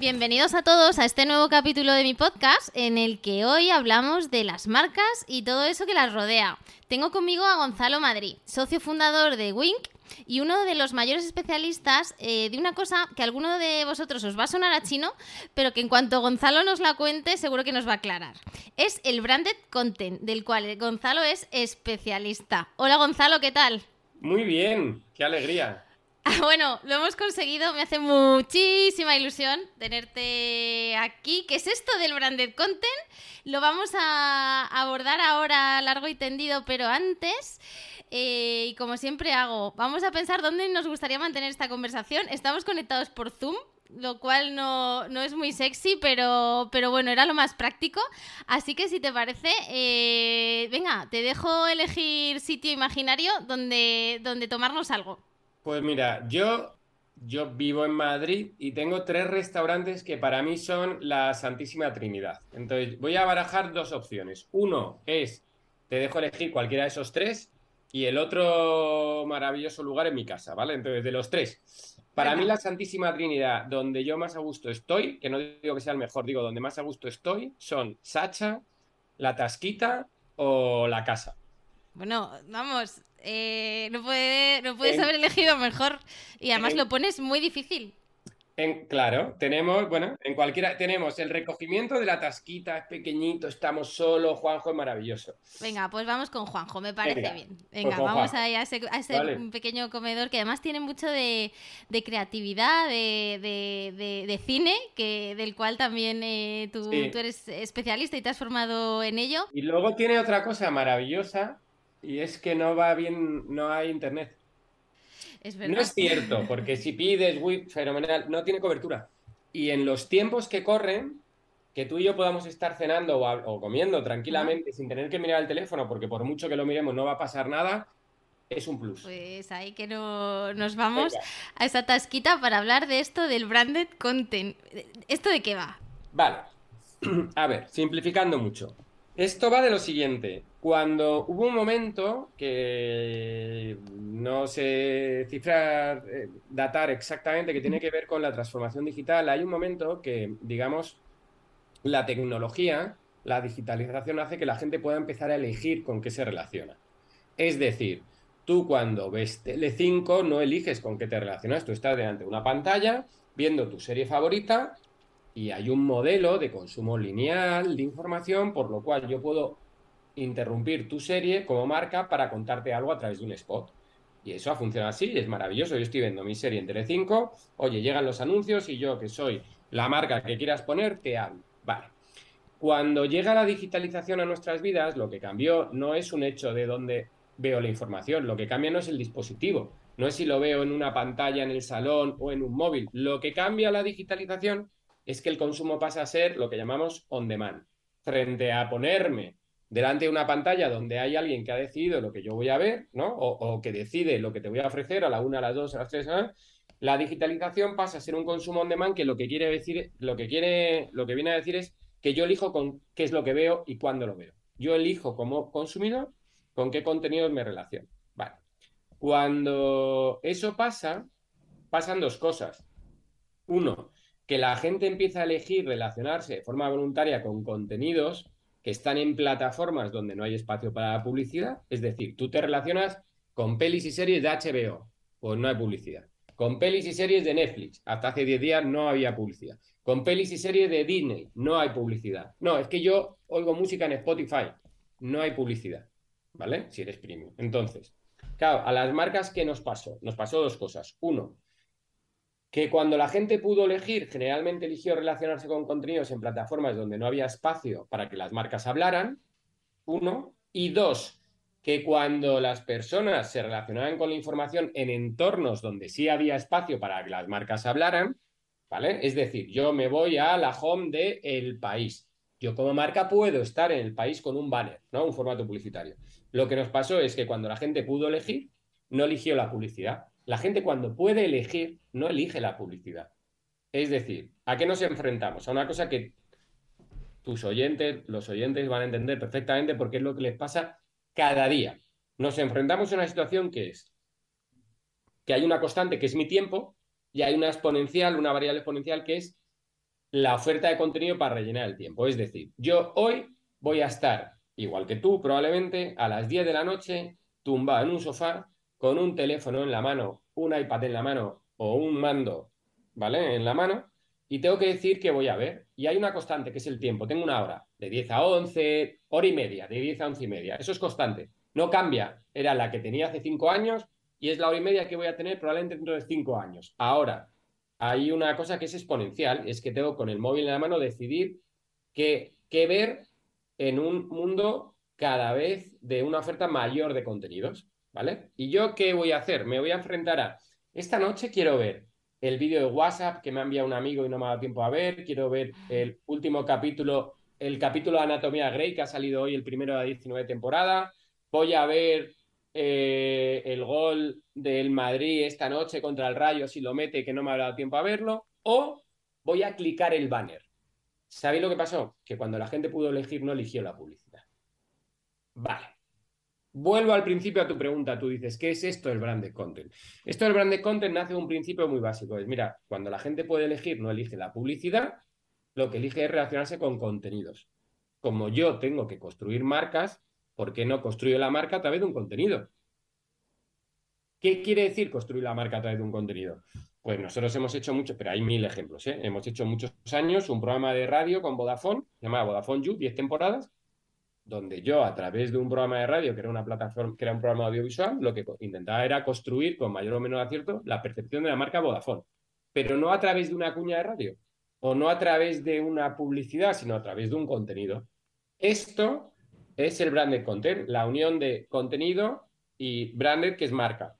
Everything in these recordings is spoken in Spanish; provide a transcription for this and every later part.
Bienvenidos a todos a este nuevo capítulo de mi podcast en el que hoy hablamos de las marcas y todo eso que las rodea. Tengo conmigo a Gonzalo Madrid, socio fundador de Wink y uno de los mayores especialistas eh, de una cosa que a alguno de vosotros os va a sonar a chino, pero que en cuanto Gonzalo nos la cuente seguro que nos va a aclarar. Es el branded content, del cual Gonzalo es especialista. Hola Gonzalo, ¿qué tal? Muy bien, qué alegría. Bueno, lo hemos conseguido, me hace muchísima ilusión tenerte aquí. ¿Qué es esto del branded content? Lo vamos a abordar ahora largo y tendido, pero antes, eh, y como siempre hago, vamos a pensar dónde nos gustaría mantener esta conversación. Estamos conectados por Zoom, lo cual no, es muy sexy, pero, pero bueno, era lo más práctico. Así que si te parece, eh, venga, te dejo elegir sitio imaginario donde, donde tomarnos algo. Pues mira, yo, yo vivo en Madrid y tengo tres restaurantes que para mí son la Santísima Trinidad. Entonces, voy a barajar dos opciones. Uno es, te dejo elegir cualquiera de esos tres, y el otro maravilloso lugar es mi casa, ¿vale? Entonces, de los tres, para mí la Santísima Trinidad, donde yo más a gusto estoy, que no digo que sea el mejor, digo donde más a gusto estoy, son Sacha, La Tasquita o La Casa. Bueno, vamos, eh, no, puede, no puedes haber elegido mejor. Y además lo pones muy difícil. En, claro, tenemos, bueno, en cualquiera, tenemos el recogimiento de la tasquita, es pequeñito, estamos solos, Juanjo es maravilloso. Venga, pues vamos con Juanjo, me parece bien. Pues Venga, vamos a, a ese, pequeño comedor que además tiene mucho de, creatividad, de, cine, que, del cual también eh, tú, tú eres especialista y te has formado en ello. Y luego tiene otra cosa maravillosa, y es que no va bien, no hay internet. Es verdad. No es cierto, porque si pides WIP fenomenal, no tiene cobertura. Y en los tiempos que corren, que tú y yo podamos estar cenando o, comiendo tranquilamente sin tener que mirar el teléfono, porque por mucho que lo miremos no va a pasar nada, es un plus. Pues ahí que no, nos vamos a esa tasquita para hablar de esto del branded content. ¿Esto de qué va? Vale. A ver, simplificando mucho. Esto va de lo siguiente. Cuando hubo un momento que no sé cifrar, eh, datar exactamente, que tiene que ver con la transformación digital, hay un momento que, digamos, la tecnología, la digitalización hace que la gente pueda empezar a elegir con qué se relaciona. Es decir, tú cuando ves Tele5 no eliges con qué te relacionas, tú estás delante de una pantalla viendo tu serie favorita y hay un modelo de consumo lineal de información, por lo cual yo puedo interrumpir tu serie como marca para contarte algo a través de un spot. Y eso ha funcionado así, es maravilloso. Yo estoy viendo mi serie en Tele5, oye, llegan los anuncios y yo, que soy la marca que quieras poner, te hablo. Vale. Cuando llega la digitalización a nuestras vidas, lo que cambió no es un hecho de dónde veo la información, lo que cambia no es el dispositivo, no es si lo veo en una pantalla en el salón o en un móvil. Lo que cambia la digitalización es que el consumo pasa a ser lo que llamamos on demand. Frente a ponerme delante de una pantalla donde hay alguien que ha decidido lo que yo voy a ver, ¿no? O, que decide lo que te voy a ofrecer a la una, a las dos, a las tres, la digitalización pasa a ser un consumo on demand que lo que quiere decir, lo que quiere, lo que viene a decir es que yo elijo con qué es lo que veo y cuándo lo veo. Yo elijo como consumidor con qué contenidos me relaciono. Vale. Cuando eso pasa, pasan dos cosas. Uno, que la gente empieza a elegir relacionarse de forma voluntaria con contenidos que están en plataformas donde no hay espacio para la publicidad. Es decir, tú te relacionas con pelis y series de HBO, pues no hay publicidad. Con pelis y series de Netflix, hasta hace 10 días no había publicidad. Con pelis y series de Disney, no hay publicidad. No, es que yo oigo música en Spotify, no hay publicidad. ¿Vale? Si eres premium. Entonces, claro, a las marcas, ¿qué nos pasó? Nos pasó dos cosas. Uno, que cuando la gente pudo elegir, generalmente eligió relacionarse con contenidos en plataformas donde no había espacio para que las marcas hablaran, uno, y dos, que cuando las personas se relacionaban con la información en entornos donde sí había espacio para que las marcas hablaran, ¿vale? Es decir, yo me voy a la home de El País Yo como marca puedo estar en el país con un banner, ¿no? Un formato publicitario. Lo que nos pasó es que cuando la gente pudo elegir, no eligió la publicidad. La gente cuando puede elegir, no elige la publicidad. Es decir, ¿a qué nos enfrentamos? A una cosa que tus oyentes, los oyentes van a entender perfectamente porque es lo que les pasa cada día. Nos enfrentamos a una situación que es que hay una constante que es mi tiempo y hay una exponencial, una variable exponencial que es la oferta de contenido para rellenar el tiempo. Es decir, yo hoy voy a estar, igual que tú probablemente, a las 10 de la noche, tumbado en un sofá, con un teléfono en la mano, un iPad en la mano o un mando, ¿vale? En la mano, y tengo que decir que voy a ver. Y hay una constante, que es el tiempo. Tengo una hora, de 10 a 11, hora y media, de 10 a 11 y media. Eso es constante. No cambia. Era la que tenía hace 5 años y es la hora y media que voy a tener probablemente dentro de 5 años. Ahora, hay una cosa que es exponencial, es que tengo con el móvil en la mano decidir qué, qué ver en un mundo cada vez de una oferta mayor de contenidos, ¿vale? ¿Y yo qué voy a hacer? Me voy a enfrentar a, esta noche quiero ver el vídeo de WhatsApp que me ha enviado un amigo y no me ha dado tiempo a ver. Quiero ver el último capítulo, el capítulo de Anatomía Grey que ha salido hoy, el primero de la 19 temporada. Voy a ver eh, el gol del Madrid esta noche contra el Rayo, si lo mete, que no me ha dado tiempo a verlo. O voy a clicar el banner. ¿Sabéis lo que pasó? Que cuando la gente pudo elegir, no eligió la publicidad. Vale. Vuelvo al principio a tu pregunta. Tú dices, ¿qué es esto del branded content? Esto del branded content nace de un principio muy básico. Es, mira, cuando la gente puede elegir, no elige la publicidad, lo que elige es relacionarse con contenidos. Como yo tengo que construir marcas, ¿por qué no construyo la marca a través de un contenido? ¿Qué quiere decir construir la marca a través de un contenido? Pues nosotros hemos hecho mucho, pero hay mil ejemplos. ¿eh? Hemos hecho muchos años un programa de radio con Vodafone, llamado Vodafone You, 10 temporadas, donde yo a través de un programa de radio, que era una plataforma, que era un programa audiovisual, lo que intentaba era construir con mayor o menor acierto la percepción de la marca Vodafone, pero no a través de una cuña de radio o no a través de una publicidad, sino a través de un contenido. Esto es el branded content, la unión de contenido y branded, que es marca.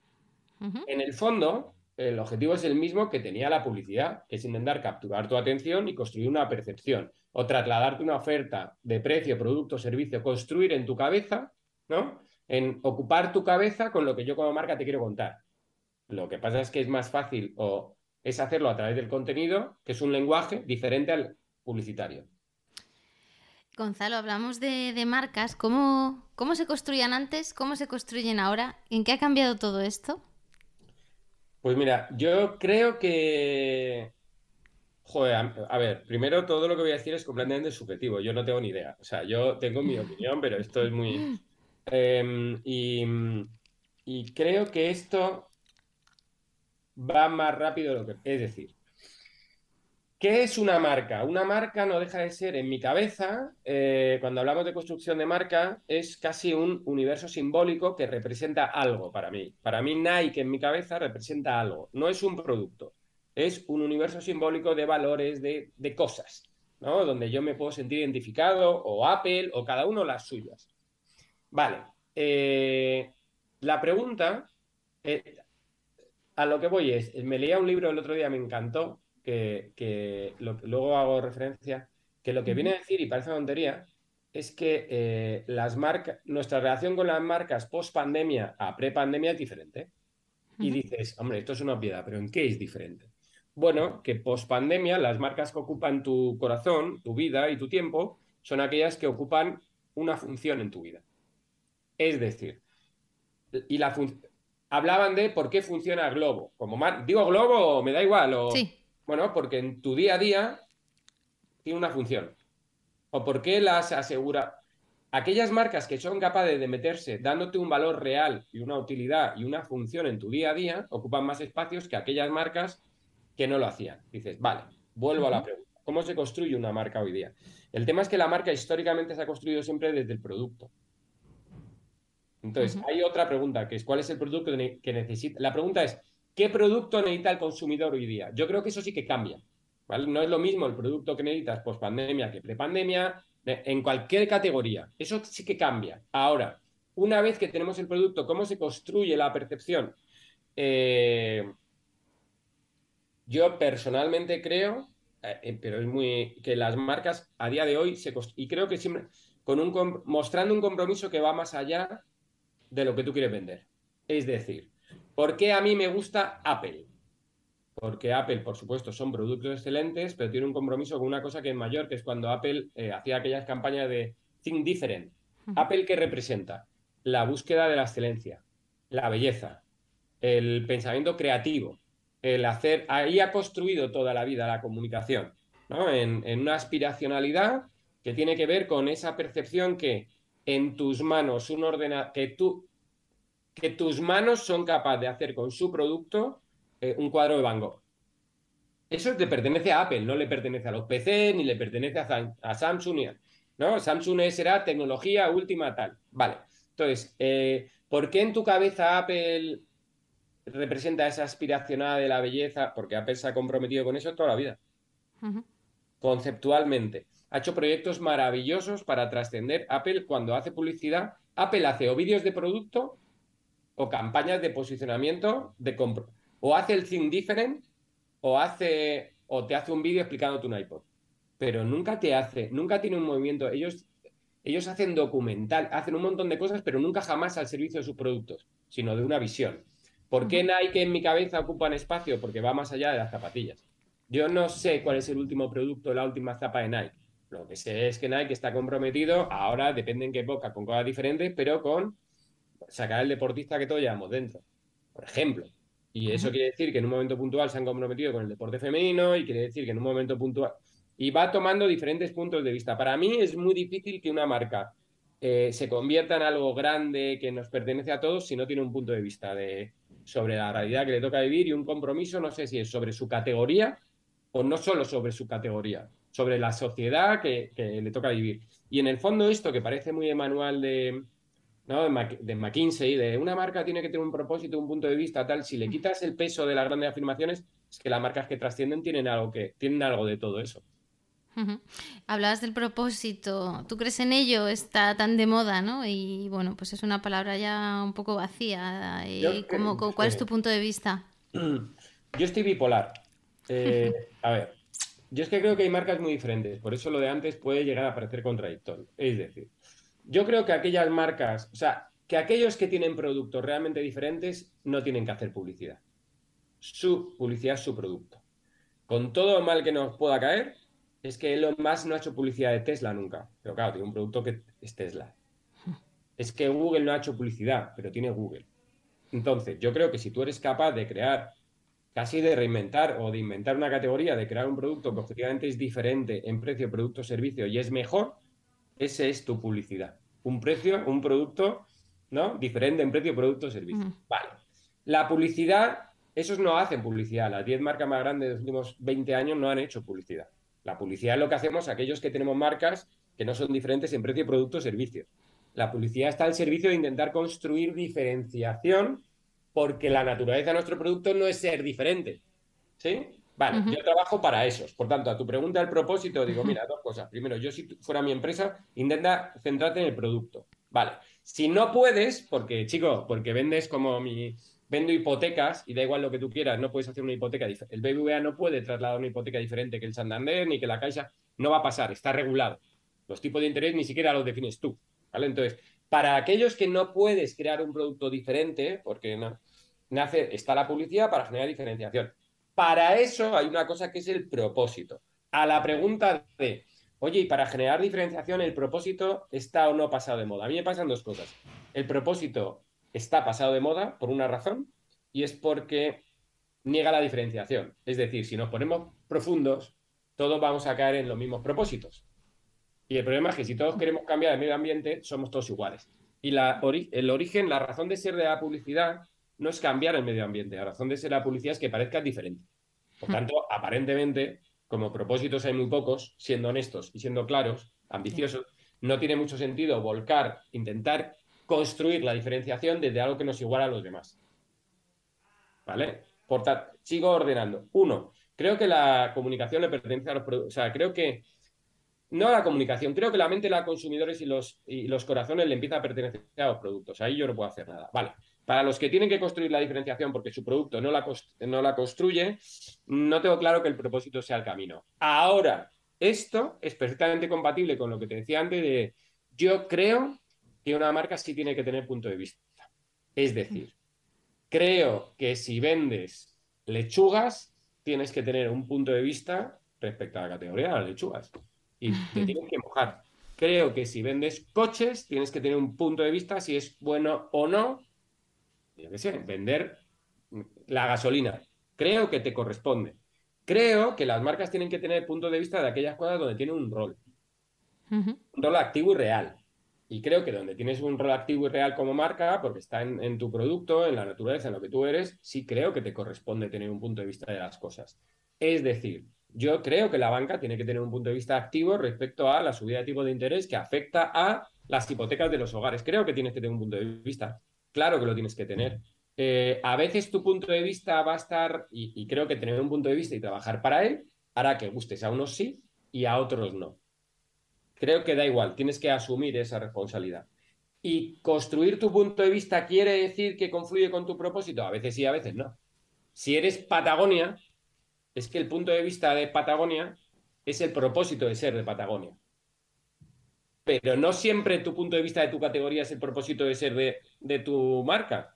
En el fondo, el objetivo es el mismo que tenía la publicidad, que es intentar capturar tu atención y construir una percepción o trasladarte una oferta de precio, producto, servicio, construir en tu cabeza, ¿no? En ocupar tu cabeza con lo que yo como marca te quiero contar. Lo que pasa es que es más fácil o es hacerlo a través del contenido, que es un lenguaje diferente al publicitario. Gonzalo, hablamos de, marcas. ¿Cómo, ¿Cómo se construían antes? ¿Cómo se construyen ahora? ¿En qué ha cambiado todo esto? Pues mira, yo creo que Joder, a, ver, primero todo lo que voy a decir es completamente subjetivo, yo no tengo ni idea. O sea, yo tengo mi opinión, pero esto es muy... Em, y, creo que esto va más rápido de lo que... Es decir, ¿qué es una marca? Una marca no deja de ser, en mi cabeza, eh, cuando hablamos de construcción de marca, es casi un universo simbólico que representa algo para mí. Para mí Nike en mi cabeza representa algo, no es un producto es un universo simbólico de valores, de, cosas, ¿no? Donde yo me puedo sentir identificado, o Apple, o cada uno las suyas. Vale. Eh, la pregunta, eh, a lo que voy es, me leía un libro el otro día, me encantó, que, luego hago referencia, que lo que viene a decir, y parece tontería, es que eh, las marcas, nuestra relación con las marcas post pandemia a pre pandemia es diferente. Y dices, hombre, esto es una piedad, pero ¿en qué es diferente? Bueno, que post pandemia las marcas que ocupan tu corazón, tu vida y tu tiempo son aquellas que ocupan una función en tu vida. Es decir, y la hablaban de por qué funciona Globo. Como digo Globo, me da igual. O, Bueno, porque en tu día a día tiene una función. O por qué las asegura. Aquellas marcas que son capaces de meterse dándote un valor real y una utilidad y una función en tu día a día ocupan más espacios que aquellas marcas que no lo hacían. Dices, vale, vuelvo a la pregunta. ¿Cómo se construye una marca hoy día? El tema es que la marca históricamente se ha construido siempre desde el producto. Entonces, hay otra pregunta, que es ¿cuál es el producto que necesita? La pregunta es, ¿qué producto necesita el consumidor hoy día? Yo creo que eso sí que cambia. No es lo mismo el producto que necesitas post pandemia que pre-pandemia, en cualquier categoría. Eso sí que cambia. Ahora, una vez que tenemos el producto, ¿cómo se construye la percepción? Eh, yo personalmente creo eh, pero es muy que las marcas a día de hoy se y creo que siempre con un mostrando un compromiso que va más allá de lo que tú quieres vender. Es decir, ¿por qué a mí me gusta Apple? Porque Apple, por supuesto, son productos excelentes, pero tiene un compromiso con una cosa que es mayor, que es cuando Apple eh, hacía aquellas campañas de Think Different. Apple, ¿qué representa? La búsqueda de la excelencia, la belleza, el pensamiento creativo, el hacer, ahí ha construido toda la vida la comunicación, ¿no? En, una aspiracionalidad que tiene que ver con esa percepción que en tus manos un ordenador, que tú, que tus manos son capaces de hacer con su producto eh, un cuadro de Van Gogh. Eso le pertenece a Apple, no le pertenece a los PC, ni le pertenece a, Samsung, ¿no? Samsung será tecnología última tal. Vale. Entonces, eh, ¿por qué en tu cabeza Apple representa esa aspiracionada de la belleza, porque Apple se ha comprometido con eso toda la vida. Conceptualmente. Ha hecho proyectos maravillosos para trascender. Apple, cuando hace publicidad, Apple hace o vídeos de producto o campañas de posicionamiento de compro. O hace el thing different o hace o te hace un vídeo explicándote un iPod. Pero nunca te hace, nunca tiene un movimiento. Ellos, ellos hacen documental, hacen un montón de cosas, pero nunca jamás al servicio de sus productos, sino de una visión. ¿Por qué Nike en mi cabeza ocupan espacio? Porque va más allá de las zapatillas. Yo no sé cuál es el último producto, la última zapa de Nike. Lo que sé es que Nike está comprometido, ahora depende en qué época, con cosas diferentes, pero con sacar el deportista que todos llevamos dentro, por ejemplo. Y eso quiere decir que en un momento puntual se han comprometido con el deporte femenino y quiere decir que en un momento puntual... Y va tomando diferentes puntos de vista. Para mí es muy difícil que una marca eh, se convierta en algo grande que nos pertenece a todos si no tiene un punto de vista de, sobre la realidad que le toca vivir y un compromiso, no sé si es sobre su categoría o no solo sobre su categoría, sobre la sociedad que, le toca vivir. Y en el fondo esto que parece muy de manual de, ¿no? de, McKinsey, de una marca tiene que tener un propósito, un punto de vista tal, si le mm. quitas el peso de las grandes afirmaciones, es que las marcas que trascienden tienen algo, que, tienen algo de todo eso. Hablabas del propósito, ¿tú crees en ello? Está tan de moda, ¿no? Y bueno, pues es una palabra ya un poco vacía. Y ¿Cuál es tu punto de vista? Yo estoy bipolar. Eh, a ver, yo es que creo que hay marcas muy diferentes, por eso lo de antes puede llegar a parecer contradictorio. Es decir, yo creo que aquellas marcas, o sea, que aquellos que tienen productos realmente diferentes no tienen que hacer publicidad. Su publicidad es su producto. Con todo el mal que nos pueda caer, es que Elon Musk no ha hecho publicidad de Tesla nunca. Pero claro, tiene un producto que es Tesla. Es que Google no ha hecho publicidad, pero tiene Google. Entonces, yo creo que si tú eres capaz de crear, casi de reinventar o de inventar una categoría, de crear un producto que objetivamente es diferente en precio, producto, servicio y es mejor, ese es tu publicidad. Un precio, un producto, ¿no? Diferente en precio, producto, servicio. Vale. La publicidad, esos no hacen publicidad. Las 10 marcas más grandes de los últimos 20 años no han hecho publicidad. La publicidad es lo que hacemos aquellos que tenemos marcas que no son diferentes en precio, producto, servicios. La publicidad está al servicio de intentar construir diferenciación porque la naturaleza de nuestro producto no es ser diferente. ¿Sí? Vale, yo trabajo para esos. Por tanto, a tu pregunta del propósito, digo, mira, dos cosas. Primero, yo si fuera mi empresa, intenta centrarte en el producto. Vale. Si no puedes, porque, chico, porque vendes como mi, vendo hipotecas y da igual lo que tú quieras, no puedes hacer una hipoteca diferente. El BBVA no puede trasladar una hipoteca diferente que el Santander ni que la Caixa. No va a pasar, está regulado. Los tipos de interés ni siquiera los defines tú. ¿vale? Entonces, para aquellos que no puedes crear un producto diferente, porque no, nace, está la publicidad para generar diferenciación. Para eso hay una cosa que es el propósito. A la pregunta de, oye, y para generar diferenciación, ¿el propósito está o no pasado de moda? A mí me pasan dos cosas. El propósito está pasado de moda por una razón y es porque niega la diferenciación. Es decir, si nos ponemos profundos, todos vamos a caer en los mismos propósitos. Y el problema es que si todos queremos cambiar el medio ambiente, somos todos iguales. Y la el origen, la razón de ser de la publicidad no es cambiar el medio ambiente, la razón de ser de la publicidad es que parezca diferente. Por tanto, aparentemente, como propósitos hay muy pocos, siendo honestos y siendo claros, ambiciosos, no tiene mucho sentido volcar, intentar construir la diferenciación desde algo que nos iguala a los demás. ¿Vale? Sigo ordenando. Uno, creo que la comunicación le pertenece a los productos. O sea, creo que. No a la comunicación, creo que la mente de los consumidores y los, y los corazones le empieza a pertenecer a los productos. Ahí yo no puedo hacer nada. Vale. Para los que tienen que construir la diferenciación porque su producto no la, no la construye, no tengo claro que el propósito sea el camino. Ahora, esto es perfectamente compatible con lo que te decía antes de yo creo que una marca sí tiene que tener punto de vista. Es decir, creo que si vendes lechugas, tienes que tener un punto de vista respecto a la categoría de las lechugas. Y te tienes que mojar. Creo que si vendes coches, tienes que tener un punto de vista si es bueno o no yo qué sé, vender la gasolina. Creo que te corresponde. Creo que las marcas tienen que tener punto de vista de aquellas cosas donde tienen un rol. Un rol activo y real. Y creo que donde tienes un rol activo y real como marca, porque está en, tu producto, en la naturaleza, en lo que tú eres, sí creo que te corresponde tener un punto de vista de las cosas. Es decir, yo creo que la banca tiene que tener un punto de vista activo respecto a la subida de tipo de interés que afecta a las hipotecas de los hogares. Creo que tienes que tener un punto de vista. Claro que lo tienes que tener. Eh, a veces tu punto de vista va a estar, y, creo que tener un punto de vista y trabajar para él hará que gustes a unos sí y a otros no. Creo que da igual, tienes que asumir esa responsabilidad. Y construir tu punto de vista quiere decir que confluye con tu propósito. A veces sí, a veces no. Si eres Patagonia, es que el punto de vista de Patagonia es el propósito de ser de Patagonia pero no siempre tu punto de vista de tu categoría es el propósito de ser de, tu marca.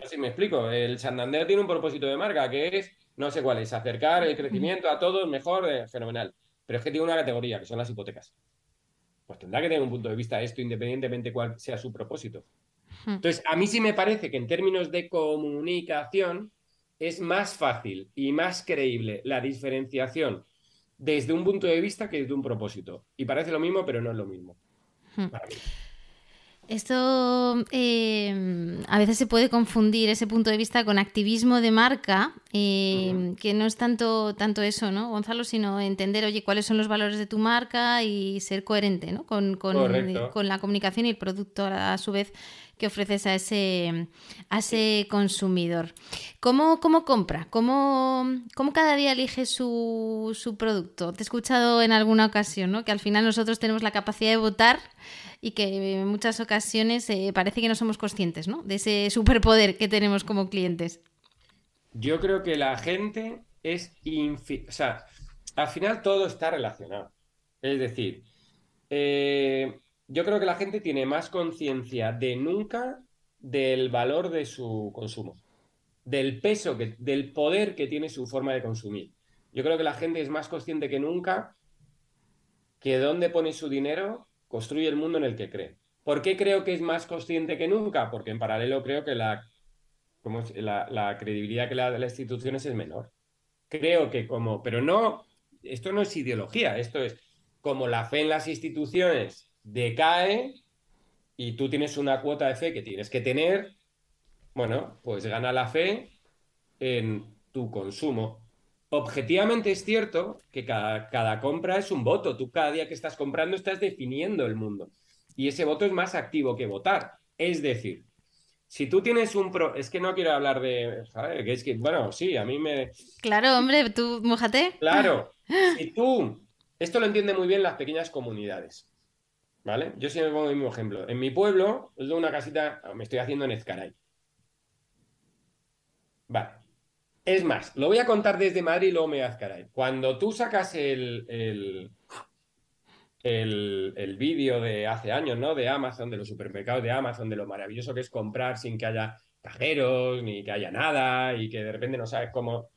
Así me explico. El Santander tiene un propósito de marca que es, no sé cuál es, acercar el crecimiento a todos mejor, eh, fenomenal. Pero es que tiene una categoría que son las hipotecas. Pues tendrá que tener un punto de vista esto independientemente cuál sea su propósito. Entonces, a mí sí me parece que en términos de comunicación es más fácil y más creíble la diferenciación desde un punto de vista que desde un propósito. Y parece lo mismo, pero no es lo mismo. Hmm. Esto eh, a veces se puede confundir ese punto de vista con activismo de marca, eh, que no es tanto, tanto eso, ¿no, Gonzalo? Sino entender, oye, cuáles son los valores de tu marca y ser coherente ¿no? con, con, con la comunicación y el producto a su vez que ofreces a ese, a ese consumidor. ¿Cómo, cómo compra? ¿Cómo, ¿Cómo, cada día elige su, su, producto? Te he escuchado en alguna ocasión, ¿no? Que al final nosotros tenemos la capacidad de votar y que en muchas ocasiones eh, parece que no somos conscientes, ¿no? De ese superpoder que tenemos como clientes. Yo creo que la gente es... O sea, al final todo está relacionado. Es decir, eh, yo creo que la gente tiene más conciencia de nunca del valor de su consumo, del peso, del poder que tiene su forma de consumir. Yo creo que la gente es más consciente que nunca que dónde pone su dinero construye el mundo en el que cree. ¿Por qué creo que es más consciente que nunca? Porque en paralelo creo que la, la, la credibilidad que le da de las instituciones es menor. Creo que como, pero no, esto no es ideología, esto es como la fe en las instituciones decae y tú tienes una cuota de fe que tienes que tener, bueno, pues gana la fe en tu consumo. Objetivamente es cierto que cada, compra es un voto. Tú cada día que estás comprando estás definiendo el mundo. Y ese voto es más activo que votar. Es decir, si tú tienes un pro... Es que no quiero hablar de... Que es que, bueno, sí, a mí me... Claro, hombre, tú mojate. Claro. Si tú... Esto lo entienden muy bien las pequeñas comunidades. ¿Vale? Yo siempre pongo el mismo ejemplo. En mi pueblo, es de una casita, me estoy haciendo en Ezcaray. Vale. Es más, lo voy a contar desde Madrid y luego me voy a Ezcaray. Cuando tú sacas el, el, el, vídeo de hace años, ¿no? De Amazon, de los supermercados de Amazon, de lo maravilloso que es comprar sin que haya cajeros, ni que haya nada, y que de repente no sabes cómo.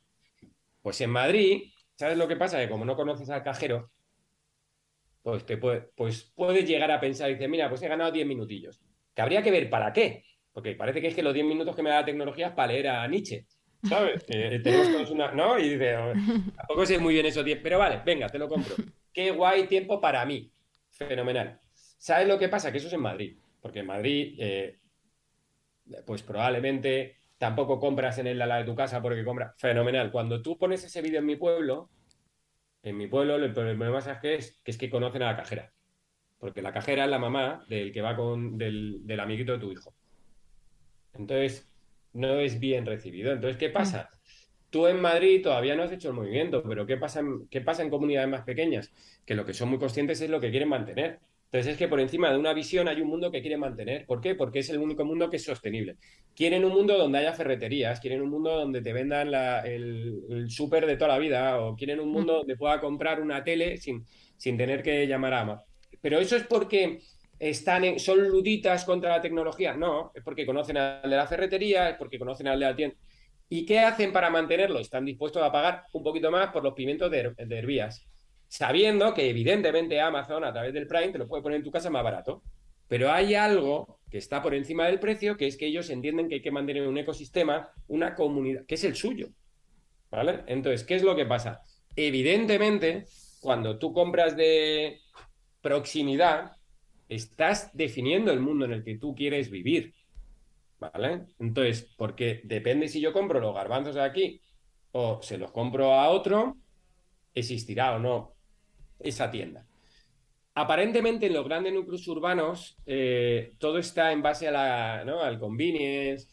Pues en Madrid, ¿sabes lo que pasa? Que como no conoces al cajero, pues, te puede, pues puedes llegar a pensar y dices, mira, pues he ganado 10 minutillos. Que habría que ver para qué. Porque parece que es que los 10 minutos que me da la tecnología es para leer a Nietzsche. ¿Sabes? Eh, tenemos todos una. ¿No? Y dice, oh, tampoco sé muy bien esos 10, pero vale, venga, te lo compro. Qué guay tiempo para mí. Fenomenal. ¿Sabes lo que pasa? Que eso es en Madrid. Porque en Madrid, eh, pues probablemente tampoco compras en el ala de tu casa porque compras. Fenomenal. Cuando tú pones ese vídeo en mi pueblo, en mi pueblo el problema es que, es que es que conocen a la cajera. Porque la cajera es la mamá del que va con del, amiguito de tu hijo. Entonces, no es bien recibido. Entonces, ¿qué pasa? Tú en Madrid todavía no has hecho el movimiento, pero ¿qué pasa, en, ¿qué pasa en comunidades más pequeñas? Que lo que son muy conscientes es lo que quieren mantener. Entonces es que por encima de una visión hay un mundo que quieren mantener. ¿Por qué? Porque es el único mundo que es sostenible. Quieren un mundo donde haya ferreterías, quieren un mundo donde te vendan el, el súper de toda la vida, o quieren un mundo donde pueda comprar una tele sin, sin tener que llamar a Ama. Pero eso es porque están son luditas contra la tecnología. No, es porque conocen al de la ferretería, es porque conocen al de la tienda. ¿Y qué hacen para mantenerlo? Están dispuestos a pagar un poquito más por los pimientos de, de Herbías sabiendo que evidentemente Amazon a través del Prime te lo puede poner en tu casa más barato. Pero hay algo que está por encima del precio, que es que ellos entienden que hay que mantener un ecosistema, una comunidad, que es el suyo. ¿Vale? Entonces, ¿qué es lo que pasa? Evidentemente, cuando tú compras de proximidad, estás definiendo el mundo en el que tú quieres vivir. ¿Vale? Entonces, porque depende si yo compro los garbanzos de aquí o se los compro a otro, existirá o no esa tienda. Aparentemente en los grandes núcleos urbanos eh, todo está en base a al convenience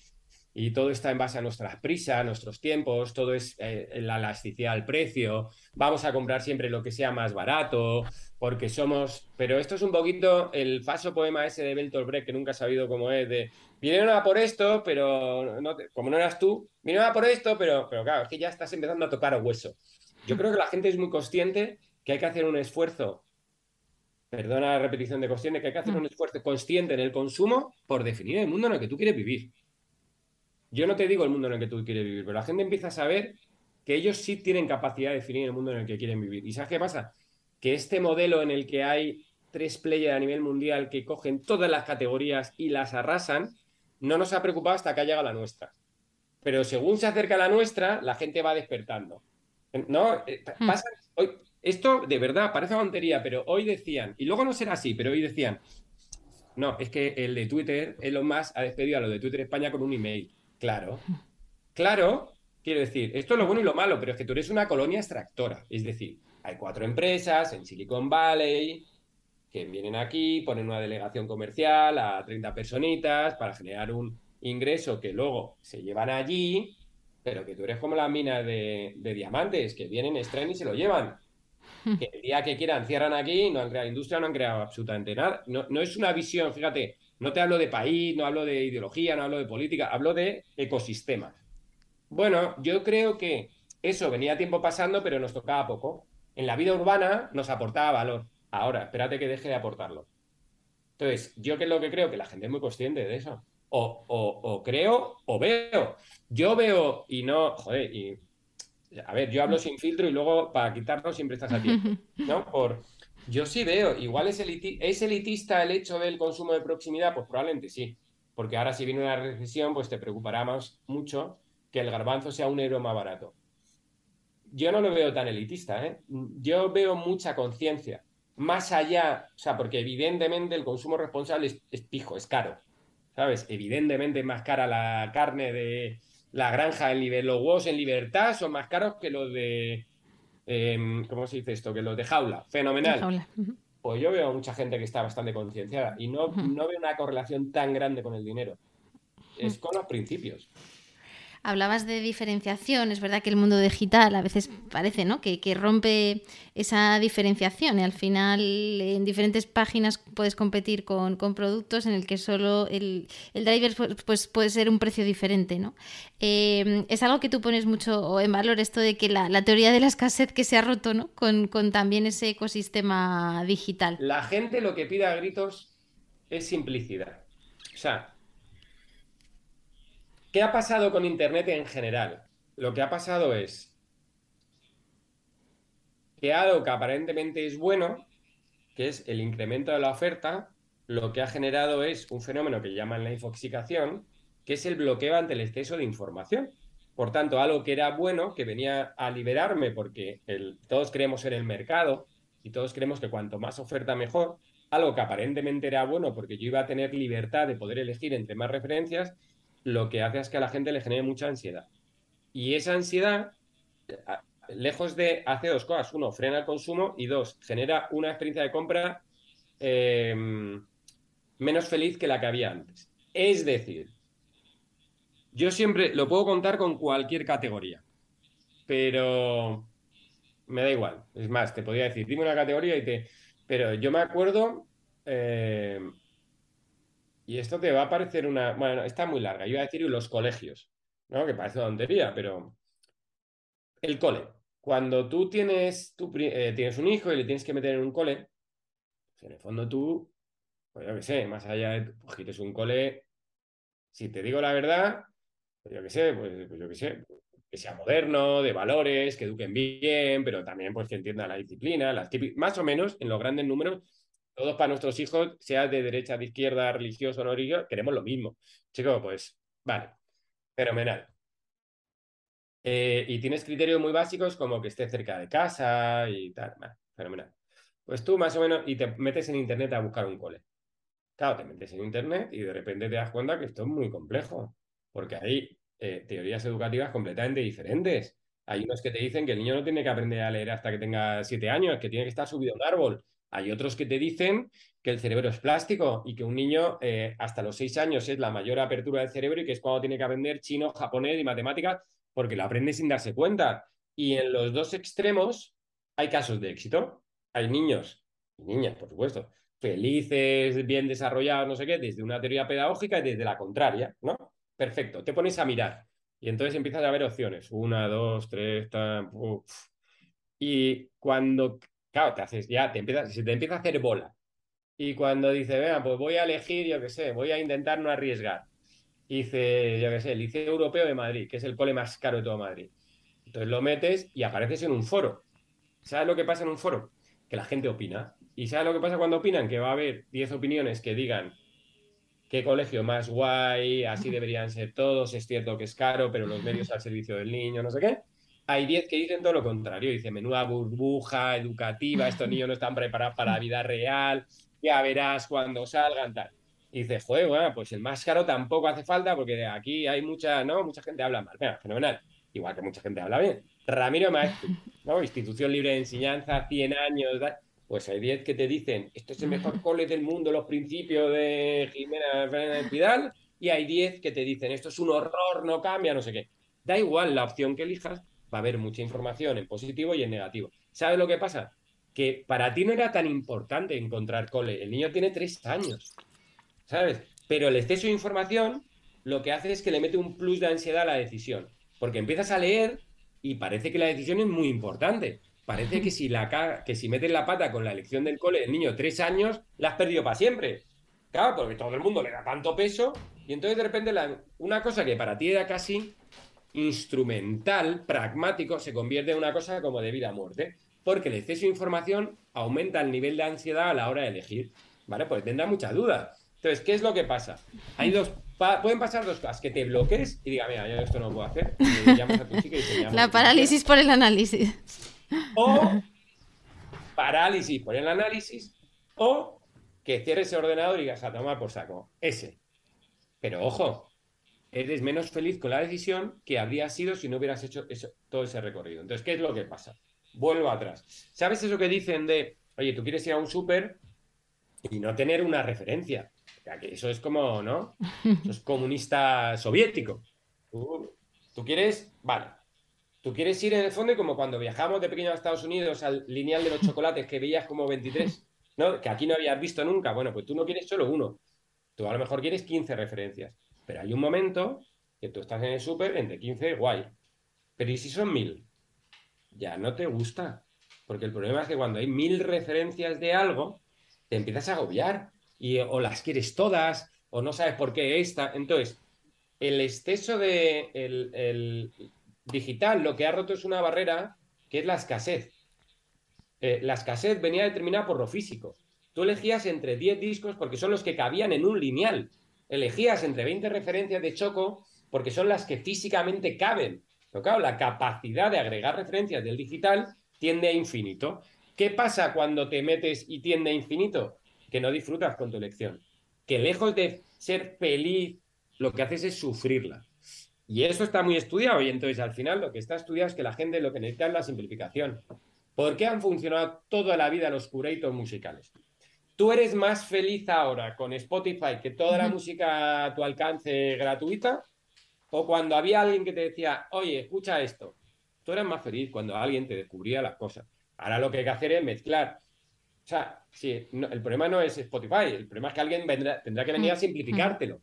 y todo está en base a nuestras prisas, nuestros tiempos, todo es eh, la elasticidad al precio, vamos a comprar siempre lo que sea más barato, porque somos... Pero esto es un poquito el falso poema ese de Bertolt Brecht, que nunca he sabido cómo es, de vinieron a por esto, pero como no eras tú, vinieron a por esto, pero, pero claro, es que ya estás empezando a tocar hueso. Yo creo que la gente es muy consciente que hay que hacer un esfuerzo, perdona la repetición de consciente, que hay que hacer mm. un esfuerzo consciente en el consumo por definir el mundo en el que tú quieres vivir. Yo no te digo el mundo en el que tú quieres vivir, pero la gente empieza a saber que ellos sí tienen capacidad de definir el mundo en el que quieren vivir. ¿Y sabes qué pasa? Que este modelo en el que hay tres players a nivel mundial que cogen todas las categorías y las arrasan, no nos ha preocupado hasta que ha llegado la nuestra. Pero según se acerca la nuestra, la gente va despertando. No, eh, hmm. pasa, hoy, esto de verdad parece tontería, pero hoy decían, y luego no será así, pero hoy decían, no, es que el de Twitter, Elon Musk ha despedido a lo de Twitter España con un email. Claro, claro, quiero decir, esto es lo bueno y lo malo, pero es que tú eres una colonia extractora. Es decir, hay cuatro empresas en Silicon Valley que vienen aquí, ponen una delegación comercial a 30 personitas para generar un ingreso que luego se llevan allí pero que tú eres como las minas de, diamantes, que vienen, extraen y se lo llevan. Que el día que quieran cierran aquí, no han creado industria, no han creado absolutamente nada. No, no es una visión, fíjate, no te hablo de país, no hablo de ideología, no hablo de política, hablo de ecosistemas. Bueno, yo creo que eso venía tiempo pasando, pero nos tocaba poco. En la vida urbana nos aportaba valor. Ahora, espérate que deje de aportarlo. Entonces, yo que es lo que creo que la gente es muy consciente de eso o, creo o veo. Yo veo y no, joder, y a ver, yo hablo sin filtro y luego para quitarlo siempre estás a tiempo, ¿no? Por, yo sí veo, igual es, es elitista el hecho del consumo de proximidad, pues probablemente sí, porque ahora si viene una recesión, pues te preocupará más mucho que el garbanzo sea un euro más barato. Yo no lo veo tan elitista, ¿eh? Yo veo mucha conciencia, más allá, o sea, porque evidentemente el consumo responsable es, es pijo, es caro. ¿sabes? Evidentemente es más cara la carne de la granja en libertad, los huevos en libertad son más caros que los de, em, ¿cómo se dice esto? Que los de jaula, fenomenal. Pues yo veo mucha gente que está bastante concienciada y no, no veo una correlación tan grande con el dinero. Es con los principios. Hablabas de diferenciación, es verdad que el mundo digital a veces parece ¿no? que, rompe esa diferenciación y al final en diferentes páginas puedes competir con, productos en el que solo el, driver pues, puede ser un precio diferente. ¿no? Eh, es algo que tú pones mucho en valor, esto de que la, teoría de la escasez que se ha roto ¿no? con, con también ese ecosistema digital. La gente lo que pide a gritos es simplicidad. O sea, ¿Qué ha pasado con Internet en general? Lo que ha pasado es que algo que aparentemente es bueno, que es el incremento de la oferta, lo que ha generado es un fenómeno que llaman la infoxicación, que es el bloqueo ante el exceso de información. Por tanto, algo que era bueno, que venía a liberarme, porque todos creemos ser el mercado y todos creemos que cuanto más oferta mejor, algo que aparentemente era bueno porque yo iba a tener libertad de poder elegir entre más referencias, lo que hace es que a la gente le genere mucha ansiedad. Y esa ansiedad, lejos de hacer dos cosas, uno, frena el consumo y dos, genera una experiencia de compra em, menos feliz que la que había antes. Es decir, yo siempre lo puedo contar con cualquier categoría, pero me da igual. Es más, te podría decir, dime una categoría y te... Pero yo me acuerdo eh, y esto te va a parecer una. Bueno, está muy larga. Yo iba a decir los colegios, ¿no? Que parece una tontería, pero. El cole. Cuando tú tienes, tú, eh, tienes un hijo y le tienes que meter en un cole, pues en el fondo tú, pues yo qué sé, más allá de. Un cole. Si te digo la verdad, pues yo qué sé, pues, pues yo qué sé, que sea moderno, de valores, que eduquen bien, pero también pues que entiendan la disciplina, las más o menos en los grandes números, todos para nuestros hijos, sea de derecha, de izquierda, religioso o no religioso, queremos lo mismo. Chicos, pues vale, fenomenal. Eh, y tienes criterios muy básicos como que esté cerca de casa y tal, vale, fenomenal. Pues tú más o menos, y te metes en internet a buscar un cole. Claro, te metes en internet y de repente te das cuenta que esto es muy complejo, porque ahí eh, teorías educativas completamente diferentes. Hay unos que te dicen que el niño no tiene que aprender a leer hasta que tenga siete años, que tiene que estar subido a un árbol. Hay otros que te dicen que el cerebro es plástico y que un niño eh, hasta los seis años es la mayor apertura del cerebro y que es cuando tiene que aprender chino, japonés y matemáticas porque lo aprende sin darse cuenta. Y en los dos extremos hay casos de éxito. Hay niños y niñas, por supuesto, felices, bien desarrollados, no sé qué, desde una teoría pedagógica y desde la contraria, ¿no? Perfecto, te pones a mirar y entonces empiezas a ver opciones. Una, dos, tres, tan, Y cuando, claro, te haces ya, te empieza, te empieza a hacer bola. Y cuando dice, vea, pues voy a elegir, yo qué sé, voy a intentar no arriesgar. Dice, yo qué sé, el Liceo Europeo de Madrid, que es el cole más caro de todo Madrid. Entonces lo metes y apareces en un foro. ¿Sabes lo que pasa en un foro? Que la gente opina. ¿Y sabes lo que pasa cuando opinan? Que va a haber 10 opiniones que digan qué colegio más guay, así deberían ser todos, es cierto que es caro, pero los medios al servicio del niño, no sé qué. Hay 10 que dicen todo lo contrario, dice menuda burbuja educativa, estos niños no están preparados para la vida real, ya verás cuando salgan, tal. Y dice, joder, pues el más caro tampoco hace falta porque aquí hay mucha, ¿no? Mucha gente habla mal. Venga, fenomenal. Igual que mucha gente habla bien. Ramiro Maestro, ¿no? Institución Libre de Enseñanza, 100 años, pues hay 10 que te dicen, esto es el mejor cole del mundo, los principios de Jimena Vidal, y hay 10 que te dicen, esto es un horror, no cambia, no sé qué. Da igual la opción que elijas, va a haber mucha información en positivo y en negativo. ¿Sabes lo que pasa? Que para ti no era tan importante encontrar cole. El niño tiene 3 años, ¿sabes? Pero el exceso de información lo que hace es que le mete un plus de ansiedad a la decisión. Porque empiezas a leer y parece que la decisión es muy importante parece que si, la, que si metes la pata con la elección del cole del niño tres años, la has perdido para siempre. Claro, porque todo el mundo le da tanto peso y entonces de repente una cosa que para ti era casi instrumental, pragmático, se convierte en una cosa como de vida a muerte. Porque el exceso de información aumenta el nivel de ansiedad a la hora de elegir. ¿Vale? Pues tendrá muchas dudas. Entonces, ¿qué es lo que pasa? Hay dos, pueden pasar dos cosas, que te bloques y diga, mira, yo esto no lo puedo hacer. la parálisis por el análisis. O parálisis por el análisis. O que cierres ese ordenador y digas a tomar por saco. Ese. Pero ojo, eres menos feliz con la decisión que habría sido si no hubieras hecho todo ese recorrido. Entonces, ¿qué es lo que pasa? Vuelvo atrás. ¿Sabes eso que dicen de, oye, tú quieres ir a un súper y no tener una referencia? que eso es como, ¿no? Eso es comunista soviético. tú quieres, vale, Tú quieres ir en el fondo como cuando viajamos de pequeño a Estados Unidos al lineal de los chocolates que veías como 23, ¿no? Que aquí no habías visto nunca. Bueno, pues tú no quieres solo uno. Tú a lo mejor quieres 15 referencias. Pero hay un momento que tú estás en el súper entre 15, guay. Pero ¿y si son mil? Ya no te gusta. Porque el problema es que cuando hay mil referencias de algo, te empiezas a agobiar. Y o las quieres todas, o no sabes por qué esta. Entonces, el exceso de el, digital lo que ha roto es una barrera que es la escasez. Eh, la escasez venía determinada por lo físico. Tú elegías entre 10 discos porque son los que cabían en un lineal. Elegías entre 20 referencias de choco porque son las que físicamente caben. Pero claro, la capacidad de agregar referencias del digital tiende a infinito. ¿Qué pasa cuando te metes y tiende a infinito? Que no disfrutas con tu elección. Que lejos de ser feliz, lo que haces es sufrirla. Y eso está muy estudiado y entonces al final lo que está estudiado es que la gente lo que necesita es la simplificación. ¿Por qué han funcionado toda la vida los curatos musicales? ¿Tú eres más feliz ahora con Spotify que toda la música a tu alcance gratuita? ¿O cuando había alguien que te decía, oye, escucha esto? Tú eras más feliz cuando alguien te descubría las cosas. Ahora lo que hay que hacer es mezclar O sea, sí, el problema no es Spotify, el problema es que alguien vendrá, tendrá que venir a simplificártelo.